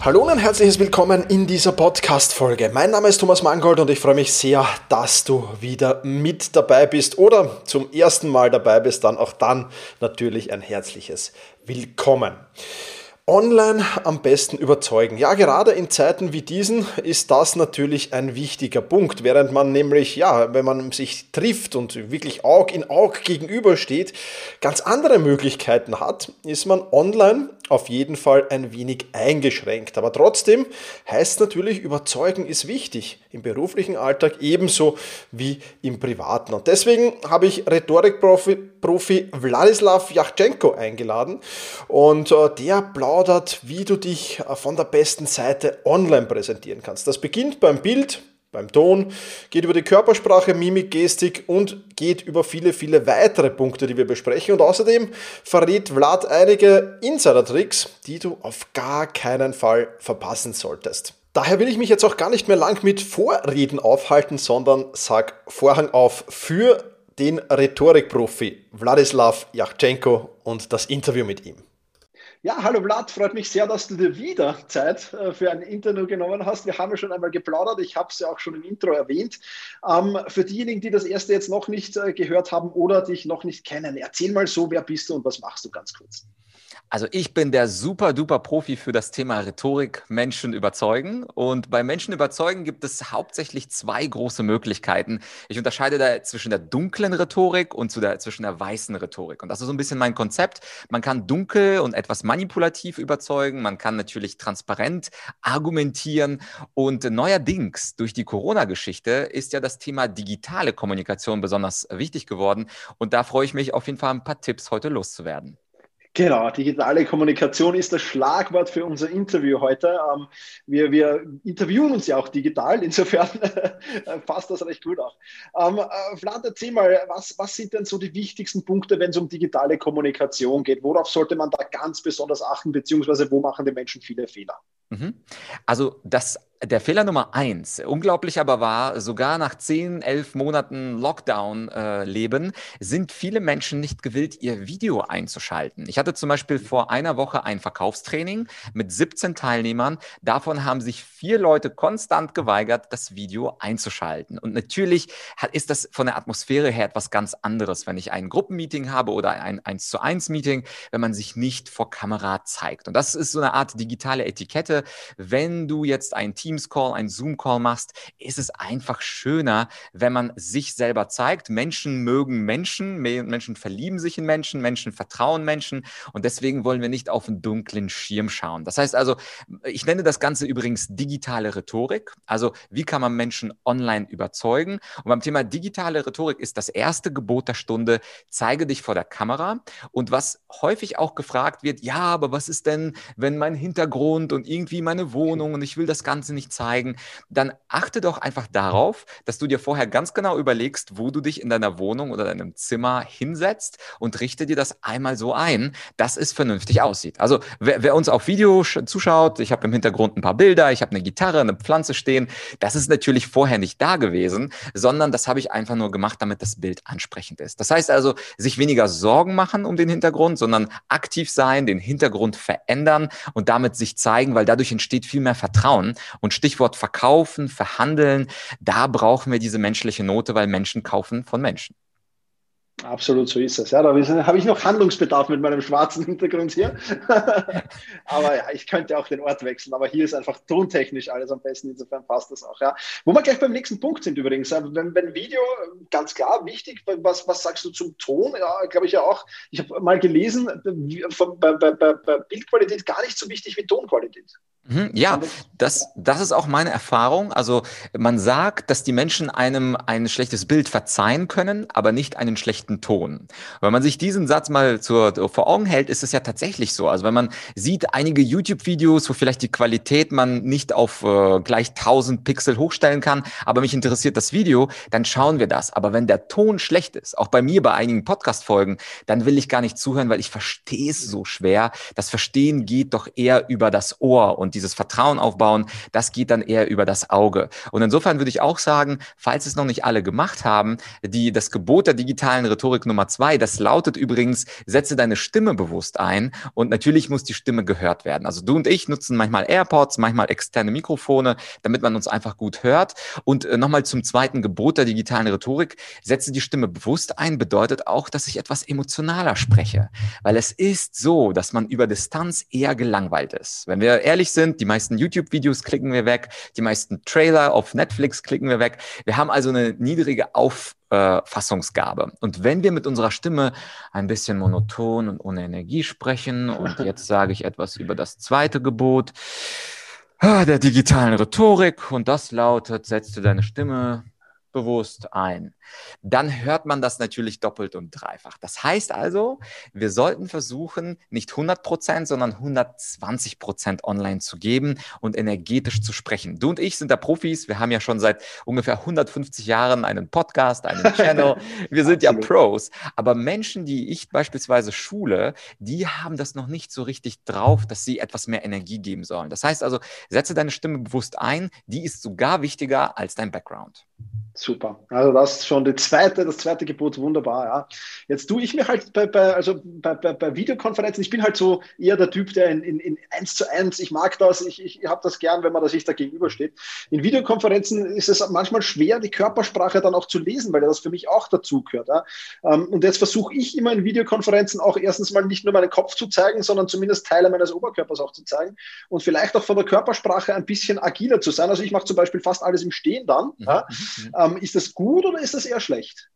Hallo und ein herzliches Willkommen in dieser Podcast-Folge. Mein Name ist Thomas Mangold und ich freue mich sehr, dass du wieder mit dabei bist oder zum ersten Mal dabei bist. Dann auch dann natürlich ein herzliches Willkommen. Online am besten überzeugen. Ja, gerade in Zeiten wie diesen ist das natürlich ein wichtiger Punkt. Während man nämlich, ja, wenn man sich trifft und wirklich Aug in Aug gegenübersteht, ganz andere Möglichkeiten hat, ist man online auf jeden Fall ein wenig eingeschränkt. Aber trotzdem heißt natürlich, überzeugen ist wichtig. Im beruflichen Alltag ebenso wie im privaten. Und deswegen habe ich Rhetorikprofi Profi Wladislav Yachtschenko eingeladen. Und äh, der plaudert, wie du dich äh, von der besten Seite online präsentieren kannst. Das beginnt beim Bild, beim Ton, geht über die Körpersprache, Mimik, Gestik und geht über viele, viele weitere Punkte, die wir besprechen. Und außerdem verrät Vlad einige Insider-Tricks, die du auf gar keinen Fall verpassen solltest. Daher will ich mich jetzt auch gar nicht mehr lang mit Vorreden aufhalten, sondern sag Vorhang auf für den Rhetorikprofi Wladislav Yachtschenko und das Interview mit ihm. Ja, hallo Vlad, freut mich sehr, dass du dir wieder Zeit äh, für ein Interview genommen hast. Wir haben ja schon einmal geplaudert, ich habe es ja auch schon im Intro erwähnt. Ähm, für diejenigen, die das erste jetzt noch nicht äh, gehört haben oder dich noch nicht kennen, erzähl mal so, wer bist du und was machst du ganz kurz? Also ich bin der super duper Profi für das Thema Rhetorik, Menschen überzeugen. Und bei Menschen überzeugen gibt es hauptsächlich zwei große Möglichkeiten. Ich unterscheide da zwischen der dunklen Rhetorik und zu der, zwischen der weißen Rhetorik. Und das ist so ein bisschen mein Konzept. Man kann dunkel und etwas manipulativ überzeugen. Man kann natürlich transparent argumentieren. Und neuerdings durch die Corona-Geschichte ist ja das Thema digitale Kommunikation besonders wichtig geworden. Und da freue ich mich auf jeden Fall ein paar Tipps heute loszuwerden. Genau, digitale Kommunikation ist das Schlagwort für unser Interview heute. Ähm, wir, wir interviewen uns ja auch digital, insofern passt das recht gut auch. Ähm, äh, Vlad, erzähl mal, was, was sind denn so die wichtigsten Punkte, wenn es um digitale Kommunikation geht? Worauf sollte man da ganz besonders achten, beziehungsweise wo machen die Menschen viele Fehler? Mhm. Also das der Fehler Nummer eins, unglaublich aber war, sogar nach zehn, elf Monaten Lockdown-Leben äh, sind viele Menschen nicht gewillt, ihr Video einzuschalten. Ich hatte zum Beispiel vor einer Woche ein Verkaufstraining mit 17 Teilnehmern. Davon haben sich vier Leute konstant geweigert, das Video einzuschalten. Und natürlich hat, ist das von der Atmosphäre her etwas ganz anderes, wenn ich ein Gruppenmeeting habe oder ein 1 zu 1 Meeting, wenn man sich nicht vor Kamera zeigt. Und das ist so eine Art digitale Etikette. Wenn du jetzt ein Team Teams-Call, ein Zoom-Call machst, ist es einfach schöner, wenn man sich selber zeigt. Menschen mögen Menschen, Menschen verlieben sich in Menschen, Menschen vertrauen Menschen und deswegen wollen wir nicht auf einen dunklen Schirm schauen. Das heißt also, ich nenne das Ganze übrigens digitale Rhetorik. Also wie kann man Menschen online überzeugen? Und beim Thema digitale Rhetorik ist das erste Gebot der Stunde, zeige dich vor der Kamera. Und was häufig auch gefragt wird, ja, aber was ist denn, wenn mein Hintergrund und irgendwie meine Wohnung und ich will das Ganze nicht zeigen, dann achte doch einfach darauf, dass du dir vorher ganz genau überlegst, wo du dich in deiner Wohnung oder deinem Zimmer hinsetzt und richte dir das einmal so ein, dass es vernünftig aussieht. Also wer, wer uns auf Video zuschaut, ich habe im Hintergrund ein paar Bilder, ich habe eine Gitarre, eine Pflanze stehen, das ist natürlich vorher nicht da gewesen, sondern das habe ich einfach nur gemacht, damit das Bild ansprechend ist. Das heißt also, sich weniger Sorgen machen um den Hintergrund, sondern aktiv sein, den Hintergrund verändern und damit sich zeigen, weil dadurch entsteht viel mehr Vertrauen und und Stichwort verkaufen, verhandeln, da brauchen wir diese menschliche Note, weil Menschen kaufen von Menschen. Absolut, so ist es. Ja, da habe ich noch Handlungsbedarf mit meinem schwarzen Hintergrund hier. aber ja, ich könnte auch den Ort wechseln, aber hier ist einfach tontechnisch alles am besten, insofern passt das auch. Ja. Wo wir gleich beim nächsten Punkt sind übrigens, wenn, wenn Video, ganz klar, wichtig, was, was sagst du zum Ton? Ja, glaube ich ja auch. Ich habe mal gelesen, bei, bei, bei, bei Bildqualität gar nicht so wichtig wie Tonqualität. Mhm, ja, das, das ist auch meine Erfahrung. Also man sagt, dass die Menschen einem ein schlechtes Bild verzeihen können, aber nicht einen schlechten Ton. Wenn man sich diesen Satz mal zur, vor Augen hält, ist es ja tatsächlich so. Also wenn man sieht einige YouTube-Videos, wo vielleicht die Qualität man nicht auf äh, gleich 1000 Pixel hochstellen kann, aber mich interessiert das Video, dann schauen wir das. Aber wenn der Ton schlecht ist, auch bei mir bei einigen Podcast-Folgen, dann will ich gar nicht zuhören, weil ich verstehe es so schwer. Das Verstehen geht doch eher über das Ohr und dieses Vertrauen aufbauen, das geht dann eher über das Auge. Und insofern würde ich auch sagen, falls es noch nicht alle gemacht haben, die, das Gebot der digitalen Rhetorik Nummer zwei, das lautet übrigens, setze deine Stimme bewusst ein und natürlich muss die Stimme gehört werden. Also du und ich nutzen manchmal AirPods, manchmal externe Mikrofone, damit man uns einfach gut hört. Und äh, nochmal zum zweiten Gebot der digitalen Rhetorik, setze die Stimme bewusst ein, bedeutet auch, dass ich etwas emotionaler spreche. Weil es ist so, dass man über Distanz eher gelangweilt ist. Wenn wir ehrlich sind. Die meisten YouTube-Videos klicken wir weg. Die meisten Trailer auf Netflix klicken wir weg. Wir haben also eine niedrige Auffassungsgabe. Und wenn wir mit unserer Stimme ein bisschen monoton und ohne Energie sprechen, und jetzt sage ich etwas über das zweite Gebot ah, der digitalen Rhetorik, und das lautet, setzt du deine Stimme bewusst ein dann hört man das natürlich doppelt und dreifach. Das heißt also, wir sollten versuchen, nicht 100 Prozent, sondern 120 Prozent online zu geben und energetisch zu sprechen. Du und ich sind da Profis. Wir haben ja schon seit ungefähr 150 Jahren einen Podcast, einen Channel. Wir sind ja Pros. Aber Menschen, die ich beispielsweise schule, die haben das noch nicht so richtig drauf, dass sie etwas mehr Energie geben sollen. Das heißt also, setze deine Stimme bewusst ein. Die ist sogar wichtiger als dein Background. Super. Also das ist schon die zweite, das zweite Gebot, wunderbar, ja. Jetzt tue ich mir halt bei, bei, also bei, bei, bei Videokonferenzen, ich bin halt so eher der Typ, der in, in, in eins zu eins, ich mag das, ich, ich habe das gern, wenn man da sich da gegenübersteht. In Videokonferenzen ist es manchmal schwer, die Körpersprache dann auch zu lesen, weil das für mich auch dazu gehört. Ja. Ähm, und jetzt versuche ich immer in Videokonferenzen auch erstens mal nicht nur meinen Kopf zu zeigen, sondern zumindest Teile meines Oberkörpers auch zu zeigen und vielleicht auch von der Körpersprache ein bisschen agiler zu sein. Also ich mache zum Beispiel fast alles im Stehen dann. Mhm. Ja. Mhm. mhm. Ähm, ist das gut oder ist das eher schlecht?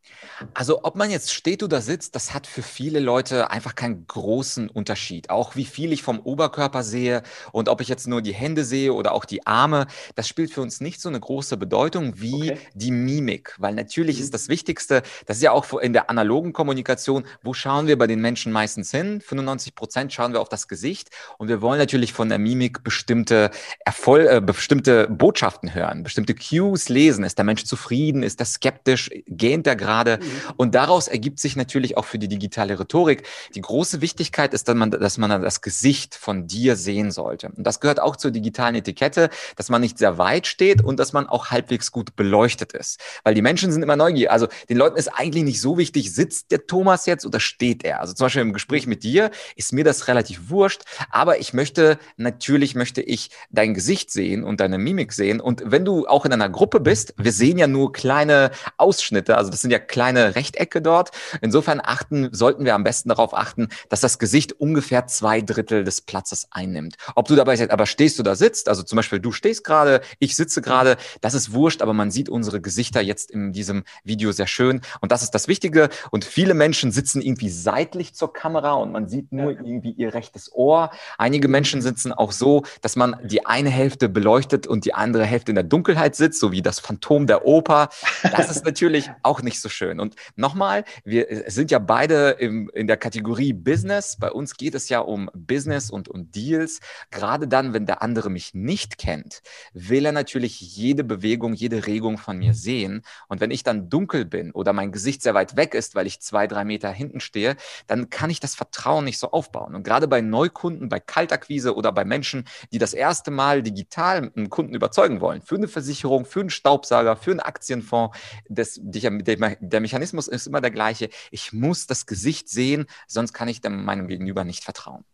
Also ob man jetzt steht oder sitzt, das hat für viele Leute einfach keinen großen Unterschied. Auch wie viel ich vom Oberkörper sehe und ob ich jetzt nur die Hände sehe oder auch die Arme, das spielt für uns nicht so eine große Bedeutung wie okay. die Mimik. Weil natürlich mhm. ist das Wichtigste, das ist ja auch in der analogen Kommunikation, wo schauen wir bei den Menschen meistens hin? 95 Prozent schauen wir auf das Gesicht und wir wollen natürlich von der Mimik bestimmte Erfolg, äh, bestimmte Botschaften hören, bestimmte Cues lesen. Ist der Mensch zufrieden? zufrieden? Ist er skeptisch? Gähnt er gerade? Mhm. Und daraus ergibt sich natürlich auch für die digitale Rhetorik die große Wichtigkeit ist, dass man, dass man das Gesicht von dir sehen sollte. Und das gehört auch zur digitalen Etikette, dass man nicht sehr weit steht und dass man auch halbwegs gut beleuchtet ist. Weil die Menschen sind immer neugierig. Also den Leuten ist eigentlich nicht so wichtig, sitzt der Thomas jetzt oder steht er? Also zum Beispiel im Gespräch mit dir ist mir das relativ wurscht, aber ich möchte, natürlich möchte ich dein Gesicht sehen und deine Mimik sehen. Und wenn du auch in einer Gruppe bist, wir sehen ja nur kleine Ausschnitte, also das sind ja kleine Rechtecke dort. Insofern achten, sollten wir am besten darauf achten, dass das Gesicht ungefähr zwei Drittel des Platzes einnimmt. Ob du dabei aber stehst oder sitzt, also zum Beispiel du stehst gerade, ich sitze gerade, das ist wurscht, aber man sieht unsere Gesichter jetzt in diesem Video sehr schön. Und das ist das Wichtige. Und viele Menschen sitzen irgendwie seitlich zur Kamera und man sieht nur irgendwie ihr rechtes Ohr. Einige Menschen sitzen auch so, dass man die eine Hälfte beleuchtet und die andere Hälfte in der Dunkelheit sitzt, so wie das Phantom der Oper. Das ist natürlich auch nicht so schön. Und nochmal, wir sind ja beide im, in der Kategorie Business. Bei uns geht es ja um Business und um Deals. Gerade dann, wenn der andere mich nicht kennt, will er natürlich jede Bewegung, jede Regung von mir sehen. Und wenn ich dann dunkel bin oder mein Gesicht sehr weit weg ist, weil ich zwei, drei Meter hinten stehe, dann kann ich das Vertrauen nicht so aufbauen. Und gerade bei Neukunden, bei Kaltakquise oder bei Menschen, die das erste Mal digital einen Kunden überzeugen wollen, für eine Versicherung, für einen Staubsauger, für einen Aktienfonds, das, der Mechanismus ist immer der gleiche. Ich muss das Gesicht sehen, sonst kann ich meinem Gegenüber nicht vertrauen.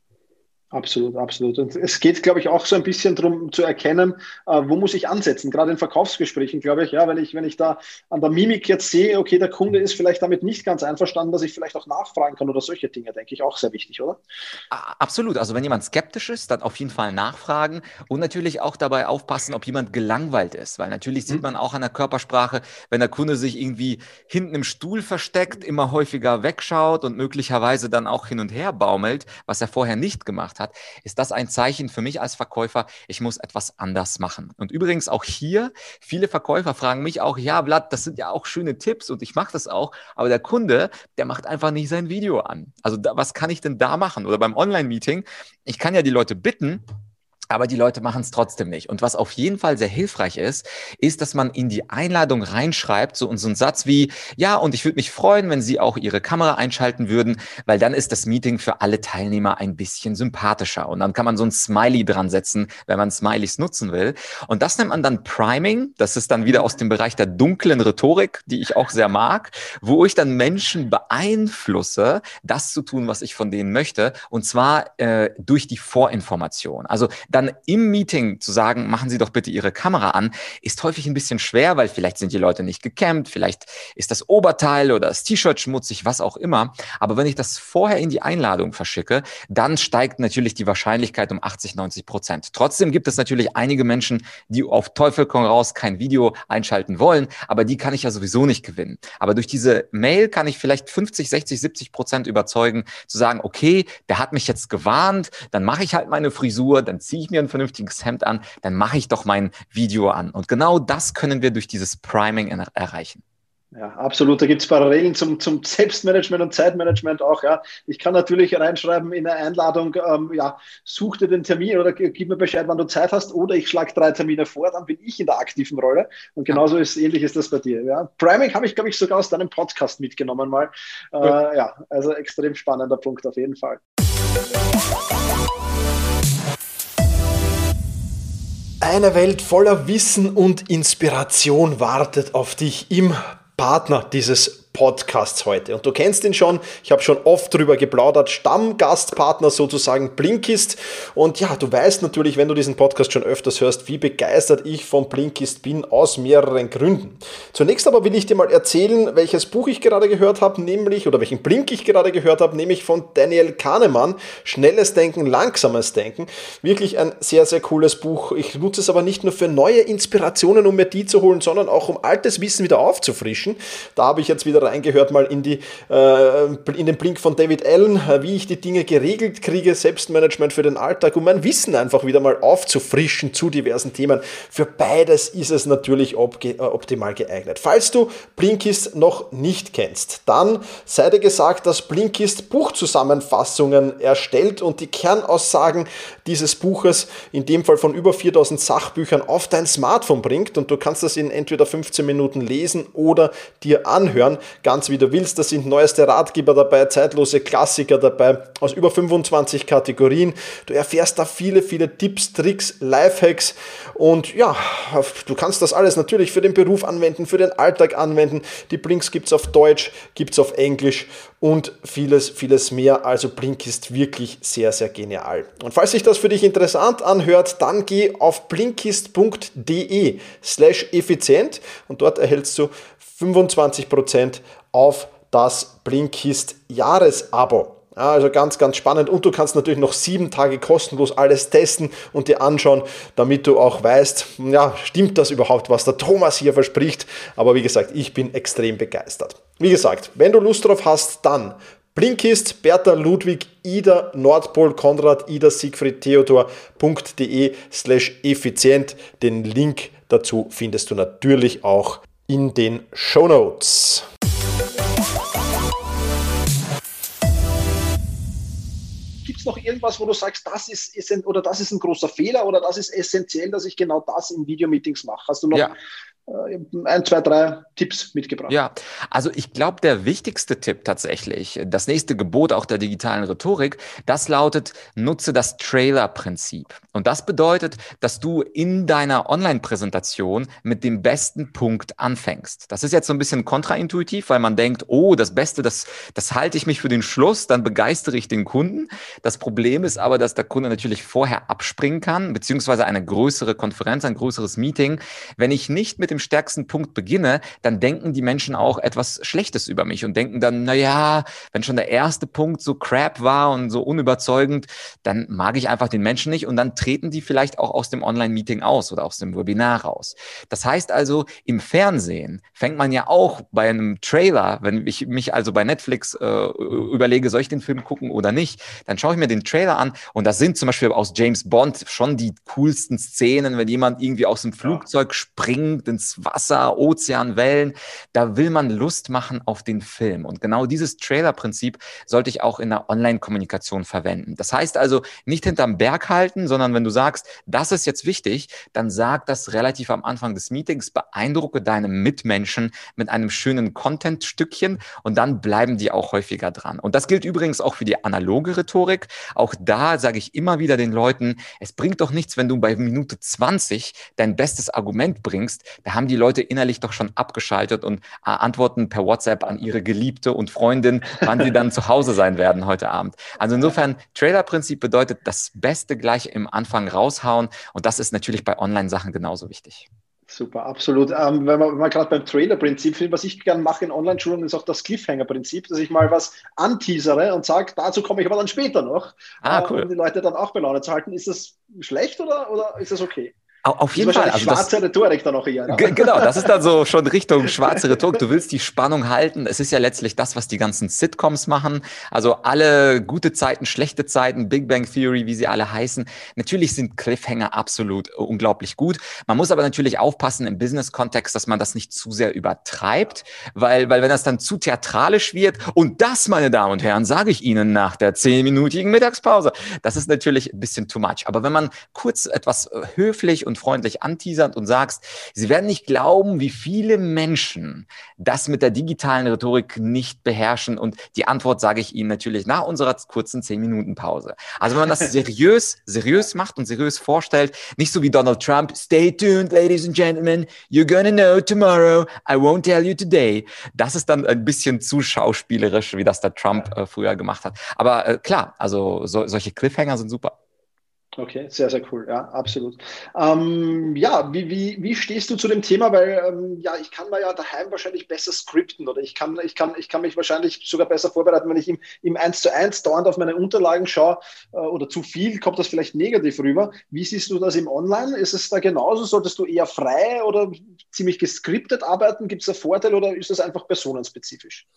Absolut, absolut. Und es geht, glaube ich, auch so ein bisschen darum zu erkennen, äh, wo muss ich ansetzen. Gerade in Verkaufsgesprächen, glaube ich, ja, wenn ich, wenn ich da an der Mimik jetzt sehe, okay, der Kunde ist vielleicht damit nicht ganz einverstanden, dass ich vielleicht auch nachfragen kann oder solche Dinge, denke ich, auch sehr wichtig, oder? Absolut. Also wenn jemand skeptisch ist, dann auf jeden Fall nachfragen und natürlich auch dabei aufpassen, ob jemand gelangweilt ist, weil natürlich sieht mhm. man auch an der Körpersprache, wenn der Kunde sich irgendwie hinten im Stuhl versteckt, immer häufiger wegschaut und möglicherweise dann auch hin und her baumelt, was er vorher nicht gemacht hat, ist das ein Zeichen für mich als Verkäufer, ich muss etwas anders machen. Und übrigens auch hier, viele Verkäufer fragen mich auch, ja, Vlad, das sind ja auch schöne Tipps und ich mache das auch, aber der Kunde, der macht einfach nicht sein Video an. Also da, was kann ich denn da machen? Oder beim Online-Meeting, ich kann ja die Leute bitten, aber die Leute machen es trotzdem nicht. Und was auf jeden Fall sehr hilfreich ist, ist, dass man in die Einladung reinschreibt, so, so ein Satz wie, ja, und ich würde mich freuen, wenn Sie auch Ihre Kamera einschalten würden, weil dann ist das Meeting für alle Teilnehmer ein bisschen sympathischer. Und dann kann man so ein Smiley dran setzen, wenn man Smileys nutzen will. Und das nennt man dann Priming. Das ist dann wieder aus dem Bereich der dunklen Rhetorik, die ich auch sehr mag, wo ich dann Menschen beeinflusse, das zu tun, was ich von denen möchte. Und zwar äh, durch die Vorinformation. Also dann im Meeting zu sagen, machen Sie doch bitte Ihre Kamera an, ist häufig ein bisschen schwer, weil vielleicht sind die Leute nicht gekämmt, vielleicht ist das Oberteil oder das T-Shirt schmutzig, was auch immer. Aber wenn ich das vorher in die Einladung verschicke, dann steigt natürlich die Wahrscheinlichkeit um 80, 90 Prozent. Trotzdem gibt es natürlich einige Menschen, die auf Teufel komm raus kein Video einschalten wollen, aber die kann ich ja sowieso nicht gewinnen. Aber durch diese Mail kann ich vielleicht 50, 60, 70 Prozent überzeugen, zu sagen, okay, der hat mich jetzt gewarnt, dann mache ich halt meine Frisur, dann ziehe ich ich mir ein vernünftiges Hemd an, dann mache ich doch mein Video an. Und genau das können wir durch dieses Priming erreichen. Ja, absolut. Da gibt es Parallelen zum, zum Selbstmanagement und Zeitmanagement auch. Ja. Ich kann natürlich reinschreiben in der Einladung, ähm, ja, such dir den Termin oder gib mir Bescheid, wann du Zeit hast, oder ich schlage drei Termine vor, dann bin ich in der aktiven Rolle. Und genauso ist ähnlich ist das bei dir. Ja. Priming habe ich, glaube ich, sogar aus deinem Podcast mitgenommen mal. Äh, ja, also extrem spannender Punkt auf jeden Fall. Eine Welt voller Wissen und Inspiration wartet auf dich im Partner dieses Podcasts heute. Und du kennst ihn schon, ich habe schon oft drüber geplaudert, Stammgastpartner sozusagen Blinkist. Und ja, du weißt natürlich, wenn du diesen Podcast schon öfters hörst, wie begeistert ich von Blinkist bin, aus mehreren Gründen. Zunächst aber will ich dir mal erzählen, welches Buch ich gerade gehört habe, nämlich, oder welchen Blink ich gerade gehört habe, nämlich von Daniel Kahnemann, Schnelles Denken, Langsames Denken. Wirklich ein sehr, sehr cooles Buch. Ich nutze es aber nicht nur für neue Inspirationen, um mir die zu holen, sondern auch um altes Wissen wieder aufzufrischen. Da habe ich jetzt wieder reingehört mal in, die, äh, in den Blink von David Allen, äh, wie ich die Dinge geregelt kriege, Selbstmanagement für den Alltag, um mein Wissen einfach wieder mal aufzufrischen zu diversen Themen. Für beides ist es natürlich äh, optimal geeignet. Falls du Blinkist noch nicht kennst, dann sei dir gesagt, dass Blinkist Buchzusammenfassungen erstellt und die Kernaussagen dieses Buches, in dem Fall von über 4000 Sachbüchern, auf dein Smartphone bringt und du kannst das in entweder 15 Minuten lesen oder dir anhören, ganz wie du willst. Da sind neueste Ratgeber dabei, zeitlose Klassiker dabei aus über 25 Kategorien. Du erfährst da viele, viele Tipps, Tricks, Lifehacks und ja, du kannst das alles natürlich für den Beruf anwenden, für den Alltag anwenden. Die Blinks gibt es auf Deutsch, gibt es auf Englisch und vieles, vieles mehr. Also Blink ist wirklich sehr, sehr genial. Und falls sich das für dich interessant anhört, dann geh auf blinkist.de slash effizient und dort erhältst du 25% auf das Blinkist Jahresabo. Also ganz, ganz spannend. Und du kannst natürlich noch sieben Tage kostenlos alles testen und dir anschauen, damit du auch weißt, ja, stimmt das überhaupt, was der Thomas hier verspricht. Aber wie gesagt, ich bin extrem begeistert. Wie gesagt, wenn du Lust drauf hast, dann Blinkist, Bertha Ludwig, Ida, Nordpol, Konrad, Ida, Siegfried, Theodor.de slash effizient. Den Link dazu findest du natürlich auch in den Show Notes. Noch irgendwas, wo du sagst, das ist, ist oder das ist ein großer Fehler oder das ist essentiell, dass ich genau das in Videomeetings mache? Hast du noch ja. Äh, ein, zwei, drei Tipps mitgebracht. Ja, also ich glaube, der wichtigste Tipp tatsächlich, das nächste Gebot auch der digitalen Rhetorik, das lautet, nutze das Trailer-Prinzip. Und das bedeutet, dass du in deiner Online-Präsentation mit dem besten Punkt anfängst. Das ist jetzt so ein bisschen kontraintuitiv, weil man denkt, oh, das Beste, das, das halte ich mich für den Schluss, dann begeistere ich den Kunden. Das Problem ist aber, dass der Kunde natürlich vorher abspringen kann, beziehungsweise eine größere Konferenz, ein größeres Meeting. Wenn ich nicht mit dem dem stärksten Punkt beginne, dann denken die Menschen auch etwas Schlechtes über mich und denken dann, na ja, wenn schon der erste Punkt so crap war und so unüberzeugend, dann mag ich einfach den Menschen nicht und dann treten die vielleicht auch aus dem Online-Meeting aus oder aus dem Webinar raus. Das heißt also, im Fernsehen fängt man ja auch bei einem Trailer, wenn ich mich also bei Netflix äh, überlege, soll ich den Film gucken oder nicht, dann schaue ich mir den Trailer an und das sind zum Beispiel aus James Bond schon die coolsten Szenen, wenn jemand irgendwie aus dem Flugzeug springt ins Wasser, Ozean, Wellen. Da will man Lust machen auf den Film. Und genau dieses Trailer-Prinzip sollte ich auch in der Online-Kommunikation verwenden. Das heißt also nicht hinterm Berg halten, sondern wenn du sagst, das ist jetzt wichtig, dann sag das relativ am Anfang des Meetings, beeindrucke deine Mitmenschen mit einem schönen Content-Stückchen und dann bleiben die auch häufiger dran. Und das gilt übrigens auch für die analoge Rhetorik. Auch da sage ich immer wieder den Leuten, es bringt doch nichts, wenn du bei Minute 20 dein bestes Argument bringst. Da haben die Leute innerlich doch schon abgeschaltet und äh, antworten per WhatsApp an ihre Geliebte und Freundin, wann sie dann zu Hause sein werden heute Abend. Also insofern, Trailer-Prinzip bedeutet das Beste gleich im Anfang raushauen und das ist natürlich bei Online-Sachen genauso wichtig. Super, absolut. Ähm, wenn man, man gerade beim Trailer-Prinzip finde, was ich gerne mache in Online-Schulungen, ist auch das Cliffhanger-Prinzip, dass ich mal was anteasere und sage, dazu komme ich aber dann später noch, ah, cool. äh, um die Leute dann auch bei Laune zu halten. Ist das schlecht oder, oder ist das okay? Auf jeden Fall. Also schwarze das, Rhetorik dann auch eher. Ne? Genau, das ist dann so schon Richtung schwarze Rhetorik. Du willst die Spannung halten. Es ist ja letztlich das, was die ganzen Sitcoms machen. Also alle gute Zeiten, schlechte Zeiten, Big Bang Theory, wie sie alle heißen. Natürlich sind Cliffhanger absolut unglaublich gut. Man muss aber natürlich aufpassen im Business-Kontext, dass man das nicht zu sehr übertreibt, weil, weil wenn das dann zu theatralisch wird und das, meine Damen und Herren, sage ich Ihnen nach der zehnminütigen Mittagspause, das ist natürlich ein bisschen too much. Aber wenn man kurz etwas höflich und freundlich anteasernd und sagst, Sie werden nicht glauben, wie viele Menschen das mit der digitalen Rhetorik nicht beherrschen. Und die Antwort sage ich Ihnen natürlich nach unserer kurzen 10-Minuten-Pause. Also wenn man das seriös, seriös macht und seriös vorstellt, nicht so wie Donald Trump, stay tuned, ladies and gentlemen, you're gonna know tomorrow, I won't tell you today. Das ist dann ein bisschen zu schauspielerisch, wie das der Trump äh, früher gemacht hat. Aber äh, klar, also so, solche Cliffhanger sind super. Okay, sehr, sehr cool. Ja, absolut. Ähm, ja, wie, wie, wie stehst du zu dem Thema? Weil ähm, ja, ich kann mir ja daheim wahrscheinlich besser skripten oder ich kann, ich kann, ich kann mich wahrscheinlich sogar besser vorbereiten, wenn ich im, im 1 zu 1 dauernd auf meine Unterlagen schaue äh, oder zu viel, kommt das vielleicht negativ rüber. Wie siehst du das im Online? Ist es da genauso? Solltest du eher frei oder ziemlich geskriptet arbeiten? Gibt es da Vorteile oder ist das einfach personenspezifisch?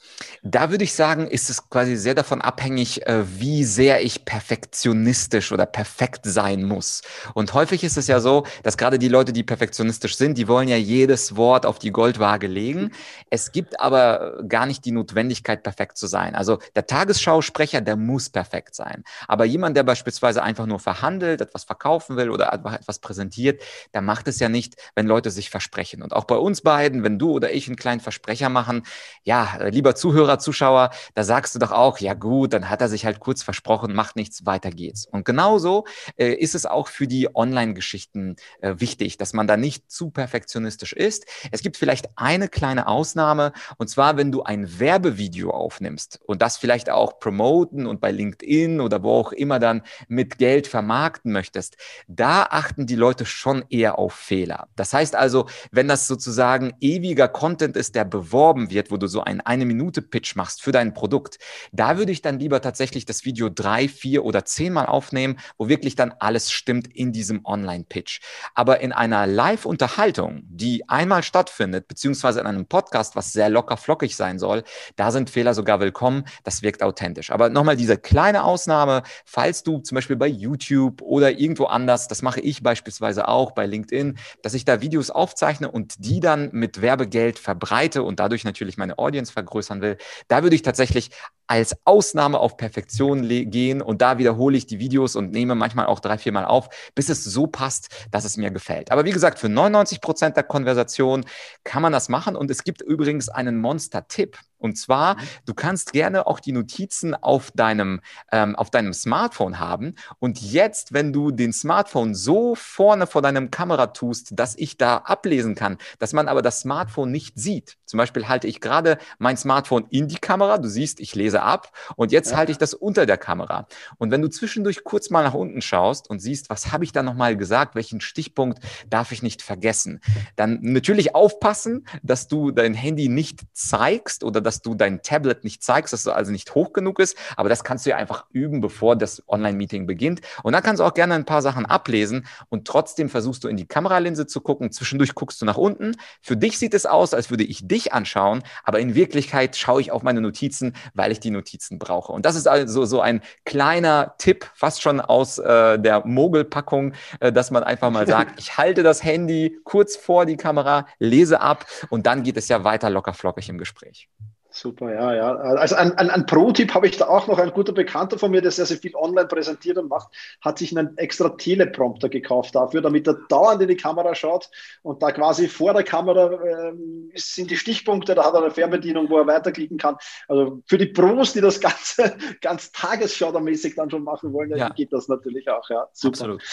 Da würde ich sagen, ist es quasi sehr davon abhängig, äh, wie sehr ich perfektionistisch oder perfekt sein muss. Und häufig ist es ja so, dass gerade die Leute, die perfektionistisch sind, die wollen ja jedes Wort auf die Goldwaage legen. Es gibt aber gar nicht die Notwendigkeit, perfekt zu sein. Also der Tagesschausprecher, der muss perfekt sein. Aber jemand, der beispielsweise einfach nur verhandelt, etwas verkaufen will oder einfach etwas präsentiert, der macht es ja nicht, wenn Leute sich versprechen. Und auch bei uns beiden, wenn du oder ich einen kleinen Versprecher machen, ja, lieber Zuhörer, Zuschauer, da sagst du doch auch, ja gut, dann hat er sich halt kurz versprochen, macht nichts, weiter geht's. Und genauso äh, ist es auch für die Online-Geschichten äh, wichtig, dass man da nicht zu perfektionistisch ist. Es gibt vielleicht eine kleine Ausnahme, und zwar, wenn du ein Werbevideo aufnimmst und das vielleicht auch promoten und bei LinkedIn oder wo auch immer dann mit Geld vermarkten möchtest, da achten die Leute schon eher auf Fehler. Das heißt also, wenn das sozusagen ewiger Content ist, der beworben wird, wo du so einen eine Minute Pitch machst für dein Produkt, da würde ich dann lieber tatsächlich das Video drei, vier oder zehnmal aufnehmen, wo wirklich dann alles stimmt in diesem Online-Pitch. Aber in einer Live-Unterhaltung, die einmal stattfindet, beziehungsweise in einem Podcast, was sehr locker flockig sein soll, da sind Fehler sogar willkommen. Das wirkt authentisch. Aber nochmal diese kleine Ausnahme, falls du zum Beispiel bei YouTube oder irgendwo anders, das mache ich beispielsweise auch bei LinkedIn, dass ich da Videos aufzeichne und die dann mit Werbegeld verbreite und dadurch natürlich meine Audience vergrößern will, da würde ich tatsächlich als Ausnahme auf Perfektion gehen und da wiederhole ich die Videos und nehme manchmal auch drei, vier Mal auf, bis es so passt, dass es mir gefällt. Aber wie gesagt, für 99 Prozent der Konversation kann man das machen und es gibt übrigens einen Monster-Tipp. Und zwar, mhm. du kannst gerne auch die Notizen auf deinem, ähm, auf deinem Smartphone haben. Und jetzt, wenn du den Smartphone so vorne vor deinem Kamera tust, dass ich da ablesen kann, dass man aber das Smartphone nicht sieht. Zum Beispiel halte ich gerade mein Smartphone in die Kamera. Du siehst, ich lese ab. Und jetzt ja. halte ich das unter der Kamera. Und wenn du zwischendurch kurz mal nach unten schaust und siehst, was habe ich da nochmal gesagt, welchen Stichpunkt darf ich nicht vergessen, dann natürlich aufpassen, dass du dein Handy nicht zeigst oder dass dass du dein Tablet nicht zeigst, dass es also nicht hoch genug ist. Aber das kannst du ja einfach üben, bevor das Online-Meeting beginnt. Und dann kannst du auch gerne ein paar Sachen ablesen und trotzdem versuchst du in die Kameralinse zu gucken. Zwischendurch guckst du nach unten. Für dich sieht es aus, als würde ich dich anschauen, aber in Wirklichkeit schaue ich auf meine Notizen, weil ich die Notizen brauche. Und das ist also so ein kleiner Tipp, fast schon aus äh, der Mogelpackung, äh, dass man einfach mal sagt, ich halte das Handy kurz vor die Kamera, lese ab und dann geht es ja weiter locker flockig im Gespräch. Super, ja, ja. Also ein, ein, ein Pro-Tipp habe ich da auch noch. Ein guter Bekannter von mir, der sehr, sehr viel online präsentiert und macht, hat sich einen extra Teleprompter gekauft dafür, damit er dauernd in die Kamera schaut und da quasi vor der Kamera äh, sind die Stichpunkte, da hat er eine Fernbedienung, wo er weiterklicken kann. Also für die Pros, die das Ganze ganz tagesschaudermäßig dann schon machen wollen, ja. geht das natürlich auch. Ja, super. Absolut.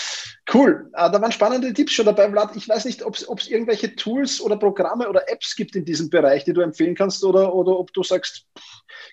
Cool. Äh, da waren spannende Tipps schon dabei, Vlad. Ich weiß nicht, ob es irgendwelche Tools oder Programme oder Apps gibt in diesem Bereich, die du empfehlen kannst oder, oder ob du sagst,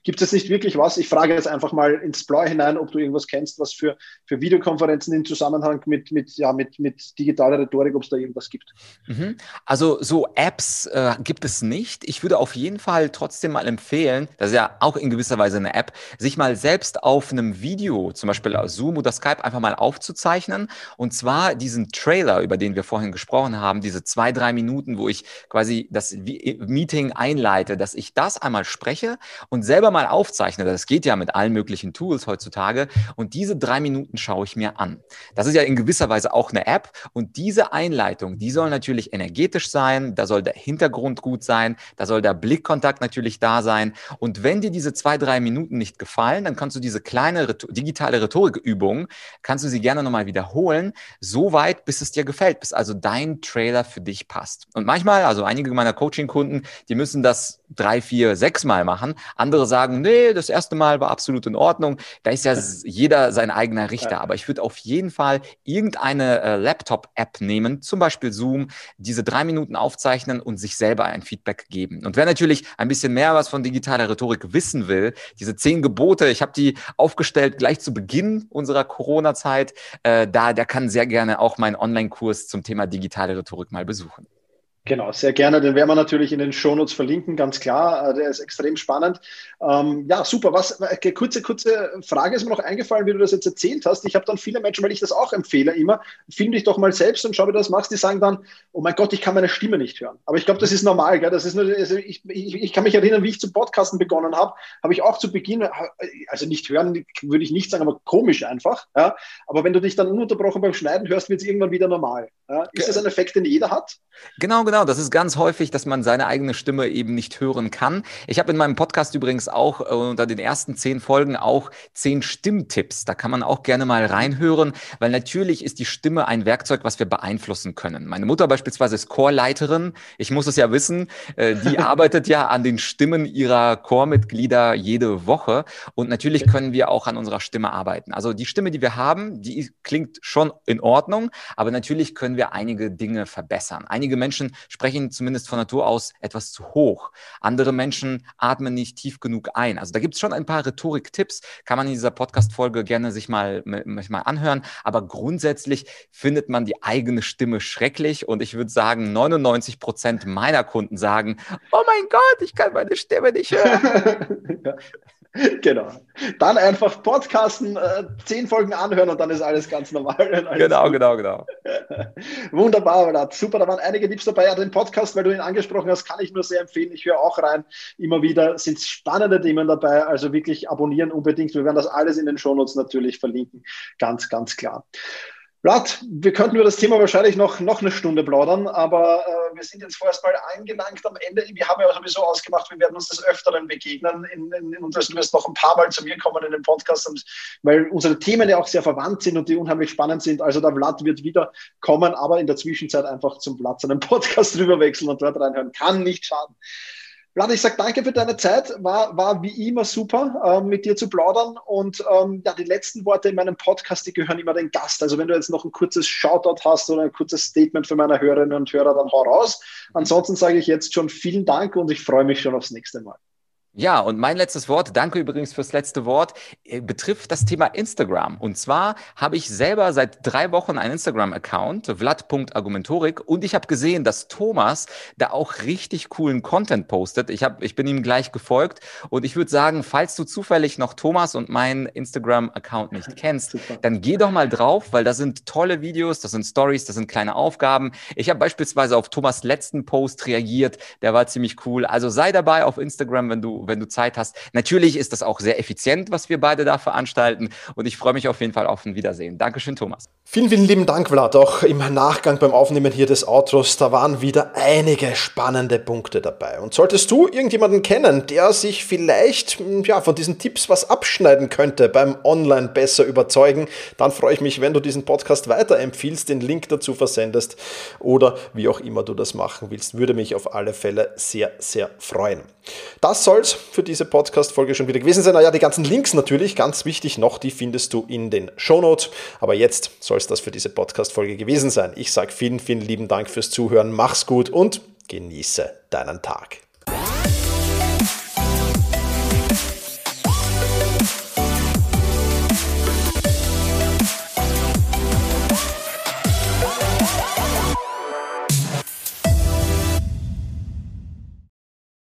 gibt es nicht wirklich was? Ich frage jetzt einfach mal ins Blaue hinein, ob du irgendwas kennst, was für, für Videokonferenzen im Zusammenhang mit, mit, ja, mit, mit digitaler Rhetorik, ob es da irgendwas gibt. Mhm. Also so Apps äh, gibt es nicht. Ich würde auf jeden Fall trotzdem mal empfehlen, das ist ja auch in gewisser Weise eine App, sich mal selbst auf einem Video, zum Beispiel Zoom oder Skype, einfach mal aufzuzeichnen. Und zwar diesen Trailer, über den wir vorhin gesprochen haben, diese zwei, drei Minuten, wo ich quasi das Meeting einleite, dass ich das einmal spreche und selber mal aufzeichne. Das geht ja mit allen möglichen Tools heutzutage. Und diese drei Minuten schaue ich mir an. Das ist ja in gewisser Weise auch eine App. Und diese Einleitung, die soll natürlich energetisch sein. Da soll der Hintergrund gut sein. Da soll der Blickkontakt natürlich da sein. Und wenn dir diese zwei, drei Minuten nicht gefallen, dann kannst du diese kleine digitale Rhetorikübung, kannst du sie gerne nochmal wiederholen, so weit, bis es dir gefällt, bis also dein Trailer für dich passt. Und manchmal, also einige meiner Coaching-Kunden, die müssen das drei, vier, sechs Mal machen. Andere sagen, nee, das erste Mal war absolut in Ordnung. Da ist ja jeder sein eigener Richter. Aber ich würde auf jeden Fall irgendeine äh, Laptop-App nehmen, zum Beispiel Zoom, diese drei Minuten aufzeichnen und sich selber ein Feedback geben. Und wer natürlich ein bisschen mehr was von digitaler Rhetorik wissen will, diese zehn Gebote, ich habe die aufgestellt gleich zu Beginn unserer Corona-Zeit, äh, da, der kann sehr gerne auch meinen Online-Kurs zum Thema digitale Rhetorik mal besuchen. Genau, sehr gerne. Den werden wir natürlich in den Shownotes verlinken, ganz klar. Äh, der ist extrem spannend. Ähm, ja, super. Was, äh, kurze, kurze Frage ist mir noch eingefallen, wie du das jetzt erzählt hast. Ich habe dann viele Menschen, weil ich das auch empfehle immer, film dich doch mal selbst und schau, wie du das machst. Die sagen dann, oh mein Gott, ich kann meine Stimme nicht hören. Aber ich glaube, das ist normal. Gell? Das ist nur, also ich, ich, ich, kann mich erinnern, wie ich zu Podcasten begonnen habe, habe ich auch zu Beginn, äh, also nicht hören, würde ich nicht sagen, aber komisch einfach. Ja? Aber wenn du dich dann ununterbrochen beim Schneiden hörst, wird es irgendwann wieder normal. Ja? Ist das ein Effekt, den jeder hat? Genau, genau. Das ist ganz häufig, dass man seine eigene Stimme eben nicht hören kann. Ich habe in meinem Podcast übrigens auch äh, unter den ersten zehn Folgen auch zehn Stimmtipps. Da kann man auch gerne mal reinhören, weil natürlich ist die Stimme ein Werkzeug, was wir beeinflussen können. Meine Mutter beispielsweise ist Chorleiterin. Ich muss es ja wissen. Äh, die arbeitet ja an den Stimmen ihrer Chormitglieder jede Woche. Und natürlich können wir auch an unserer Stimme arbeiten. Also die Stimme, die wir haben, die klingt schon in Ordnung, aber natürlich können wir einige Dinge verbessern. Einige Menschen sprechen zumindest von Natur aus etwas zu hoch. Andere Menschen atmen nicht tief genug ein. Also da gibt es schon ein paar Rhetorik-Tipps, kann man in dieser Podcast-Folge gerne sich mal, mal anhören. Aber grundsätzlich findet man die eigene Stimme schrecklich und ich würde sagen, 99 Prozent meiner Kunden sagen, oh mein Gott, ich kann meine Stimme nicht hören. Genau. Dann einfach Podcasten, äh, zehn Folgen anhören und dann ist alles ganz normal. Alles genau, gut. genau, genau. Wunderbar, Vlad. Super, da waren einige Tipps dabei. Ja, den Podcast, weil du ihn angesprochen hast, kann ich nur sehr empfehlen. Ich höre auch rein. Immer wieder sind spannende Themen dabei. Also wirklich abonnieren unbedingt. Wir werden das alles in den Shownotes natürlich verlinken. Ganz, ganz klar. Vlad, wir könnten über das Thema wahrscheinlich noch, noch eine Stunde plaudern, aber äh, wir sind jetzt vorerst mal eingelangt am Ende. Wir haben ja sowieso ausgemacht, wir werden uns des Öfteren begegnen in, in, in und du wirst noch ein paar Mal zu mir kommen in den Podcast, weil unsere Themen ja auch sehr verwandt sind und die unheimlich spannend sind. Also der Vlad wird wieder kommen, aber in der Zwischenzeit einfach zum Platz einen Podcast rüberwechseln und dort reinhören. Kann nicht schaden. Vlad, ich sage danke für deine Zeit. War, war wie immer super, äh, mit dir zu plaudern. Und ähm, ja, die letzten Worte in meinem Podcast, die gehören immer den Gast. Also wenn du jetzt noch ein kurzes Shoutout hast oder ein kurzes Statement für meine Hörerinnen und Hörer, dann hau raus. Ansonsten sage ich jetzt schon vielen Dank und ich freue mich schon aufs nächste Mal. Ja, und mein letztes Wort, danke übrigens fürs letzte Wort, äh, betrifft das Thema Instagram. Und zwar habe ich selber seit drei Wochen einen Instagram-Account, vlad.argumentorik, und ich habe gesehen, dass Thomas da auch richtig coolen Content postet. Ich, hab, ich bin ihm gleich gefolgt und ich würde sagen, falls du zufällig noch Thomas und meinen Instagram-Account nicht kennst, Super. dann geh doch mal drauf, weil da sind tolle Videos, das sind Stories, das sind kleine Aufgaben. Ich habe beispielsweise auf Thomas letzten Post reagiert, der war ziemlich cool. Also sei dabei auf Instagram, wenn du wenn du Zeit hast. Natürlich ist das auch sehr effizient, was wir beide da veranstalten. Und ich freue mich auf jeden Fall auf ein Wiedersehen. Dankeschön, Thomas. Vielen, vielen lieben Dank, Vlad. Auch im Nachgang beim Aufnehmen hier des Outros, da waren wieder einige spannende Punkte dabei. Und solltest du irgendjemanden kennen, der sich vielleicht ja, von diesen Tipps was abschneiden könnte beim Online besser überzeugen, dann freue ich mich, wenn du diesen Podcast weiterempfiehlst, den Link dazu versendest oder wie auch immer du das machen willst. Würde mich auf alle Fälle sehr, sehr freuen. Das soll's für diese Podcast-Folge schon wieder gewesen sein. Naja, die ganzen Links natürlich, ganz wichtig noch, die findest du in den Shownotes. Aber jetzt soll soll es das für diese Podcast-Folge gewesen sein. Ich sage vielen, vielen lieben Dank fürs Zuhören. Mach's gut und genieße deinen Tag.